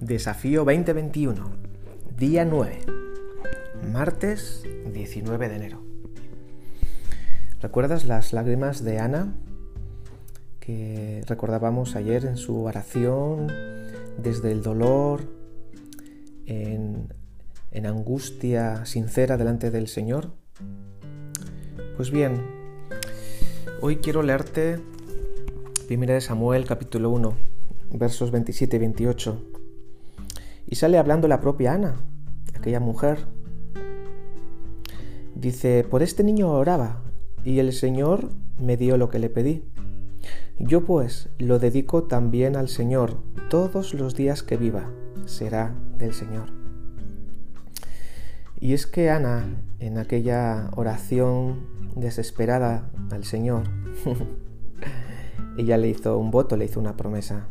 Desafío 2021, día 9, martes 19 de enero. ¿Recuerdas las lágrimas de Ana que recordábamos ayer en su oración desde el dolor, en, en angustia sincera delante del Señor? Pues bien, hoy quiero leerte 1 Samuel capítulo 1, versos 27 y 28. Y sale hablando la propia Ana, aquella mujer. Dice, por este niño oraba, y el Señor me dio lo que le pedí. Yo pues lo dedico también al Señor todos los días que viva, será del Señor. Y es que Ana, en aquella oración desesperada al Señor, ella le hizo un voto, le hizo una promesa.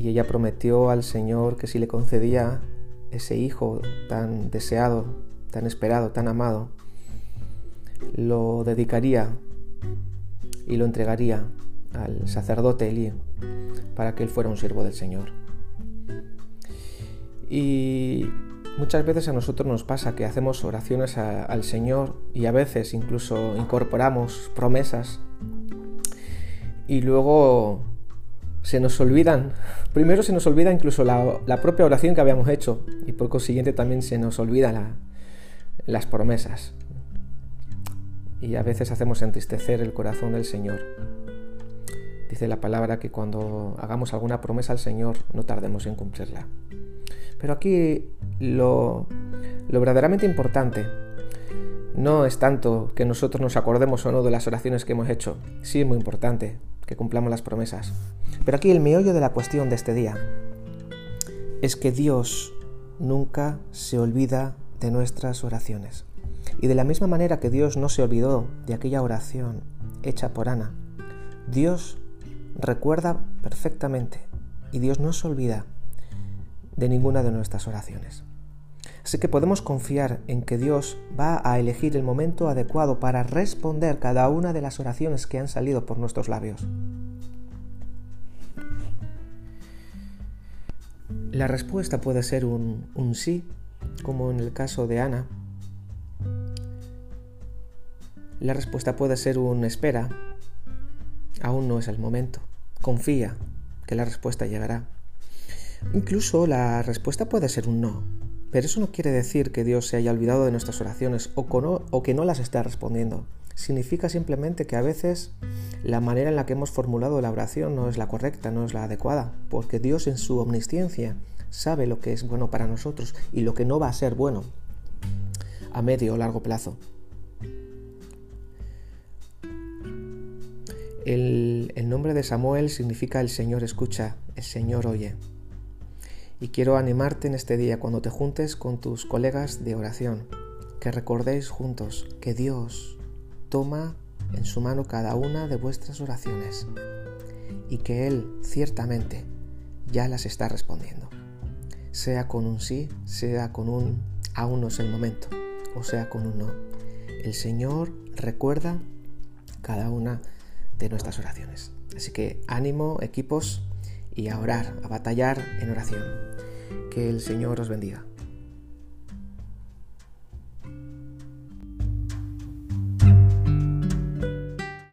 Y ella prometió al Señor que si le concedía ese hijo tan deseado, tan esperado, tan amado, lo dedicaría y lo entregaría al sacerdote Elí para que él fuera un siervo del Señor. Y muchas veces a nosotros nos pasa que hacemos oraciones al Señor y a veces incluso incorporamos promesas y luego se nos olvidan, primero se nos olvida incluso la, propia oración que habíamos hecho y por consiguiente también se nos olvidan las promesas. Y a veces hacemos entristecer el corazón del Señor. Dice la palabra que cuando hagamos alguna promesa al Señor no tardemos en cumplirla. Pero aquí lo, lo verdaderamente importante no es tanto que nosotros nos acordemos o no de las oraciones que hemos hecho. Sí es muy importante, que cumplamos las promesas. Pero aquí el meollo de la cuestión de este día es que Dios nunca se olvida de nuestras oraciones. Y de la misma manera que Dios no se olvidó de aquella oración hecha por Ana, Dios recuerda perfectamente y Dios no se olvida de ninguna de nuestras oraciones. Así que podemos confiar en que Dios va a elegir el momento adecuado para responder cada una de las oraciones que han salido por nuestros labios. La respuesta puede ser un, sí, como en el caso de Ana. La respuesta puede ser un espera, aún no es el momento. Confía que la respuesta llegará. Incluso la respuesta puede ser un no, pero eso no quiere decir que Dios se haya olvidado de nuestras oraciones o, que no las esté respondiendo. Significa simplemente que a veces la manera en la que hemos formulado la oración no es la correcta, no es la adecuada, porque Dios en su omnisciencia sabe lo que es bueno para nosotros y lo que no va a ser bueno a medio o largo plazo. El, el nombre de Samuel significa el Señor escucha, el Señor oye. Y quiero animarte en este día cuando te juntes con tus colegas de oración, que recordéis juntos que Dios toma en su mano cada una de vuestras oraciones y que Él ciertamente ya las está respondiendo. Sea con un sí, sea con un aún no es el momento, o sea con un no. El Señor recuerda cada una de nuestras oraciones. Así que ánimo, equipos, y a orar, a batallar en oración. Que el Señor os bendiga.